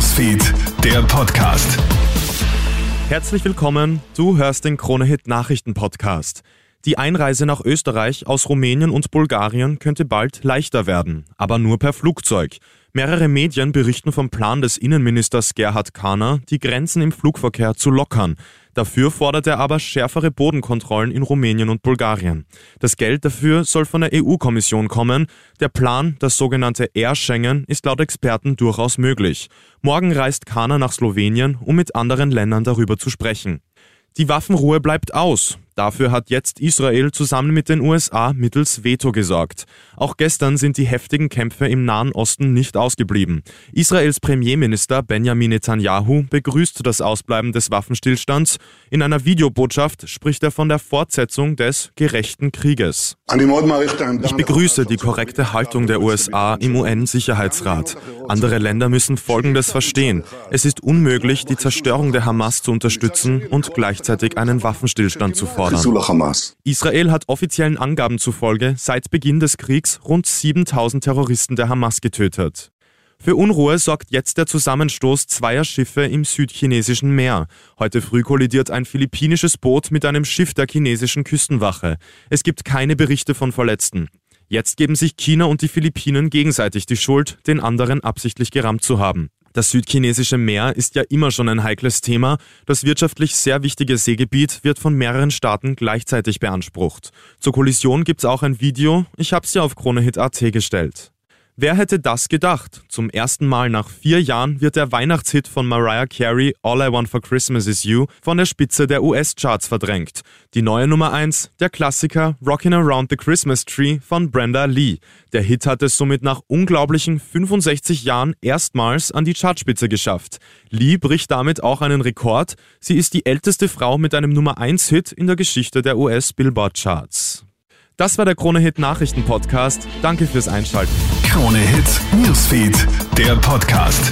Newsfeed, der Podcast. Herzlich willkommen, du hörst den Kronehit Nachrichten Podcast. Die Einreise nach Österreich aus Rumänien und Bulgarien könnte bald leichter werden, aber nur per Flugzeug. Mehrere Medien berichten vom Plan des Innenministers Gerhard Kahner, die Grenzen im Flugverkehr zu lockern. Dafür fordert er aber schärfere Bodenkontrollen in Rumänien und Bulgarien. Das Geld dafür soll von der EU-Kommission kommen. Der Plan, das sogenannte Air Schengen, ist laut Experten durchaus möglich. Morgen reist Kahner nach Slowenien, um mit anderen Ländern darüber zu sprechen. Die Waffenruhe bleibt aus. Dafür hat jetzt Israel zusammen mit den USA mittels Veto gesorgt. Auch gestern sind die heftigen Kämpfe im Nahen Osten nicht ausgeblieben. Israels Premierminister Benjamin Netanyahu begrüßt das Ausbleiben des Waffenstillstands. In einer Videobotschaft spricht er von der Fortsetzung des gerechten Krieges. Ich begrüße die korrekte Haltung der USA im UN-Sicherheitsrat. Andere Länder müssen Folgendes verstehen. Es ist unmöglich, die Zerstörung der Hamas zu unterstützen und gleichzeitig einen Waffenstillstand zu fordern fordern. Israel hat offiziellen Angaben zufolge seit Beginn des Kriegs rund 7000 Terroristen der Hamas getötet. Für Unruhe sorgt jetzt der Zusammenstoß zweier Schiffe im südchinesischen Meer. Heute früh kollidiert ein philippinisches Boot mit einem Schiff der chinesischen Küstenwache. Es gibt keine Berichte von Verletzten. Jetzt geben sich China und die Philippinen gegenseitig die Schuld, den anderen absichtlich gerammt zu haben. Das südchinesische Meer ist ja immer schon ein heikles Thema. Das wirtschaftlich sehr wichtige Seegebiet wird von mehreren Staaten gleichzeitig beansprucht. Zur Kollision gibt's auch ein Video. Ich hab's ja auf KroneHit.at gestellt. Wer hätte das gedacht? Zum ersten Mal nach vier Jahren wird der Weihnachtshit von Mariah Carey All I Want for Christmas Is You von der Spitze der US-Charts verdrängt. Die neue Nummer 1, der Klassiker Rockin' Around the Christmas Tree von Brenda Lee. Der Hit hat es somit nach unglaublichen 65 Jahren erstmals an die Chartspitze geschafft. Lee bricht damit auch einen Rekord. Sie ist die älteste Frau mit einem Nummer 1 Hit in der Geschichte der US-Billboard Charts. Das war der Krone-Hit Nachrichten Podcast. Danke fürs Einschalten. Krone Hit Newsfeed, der Podcast.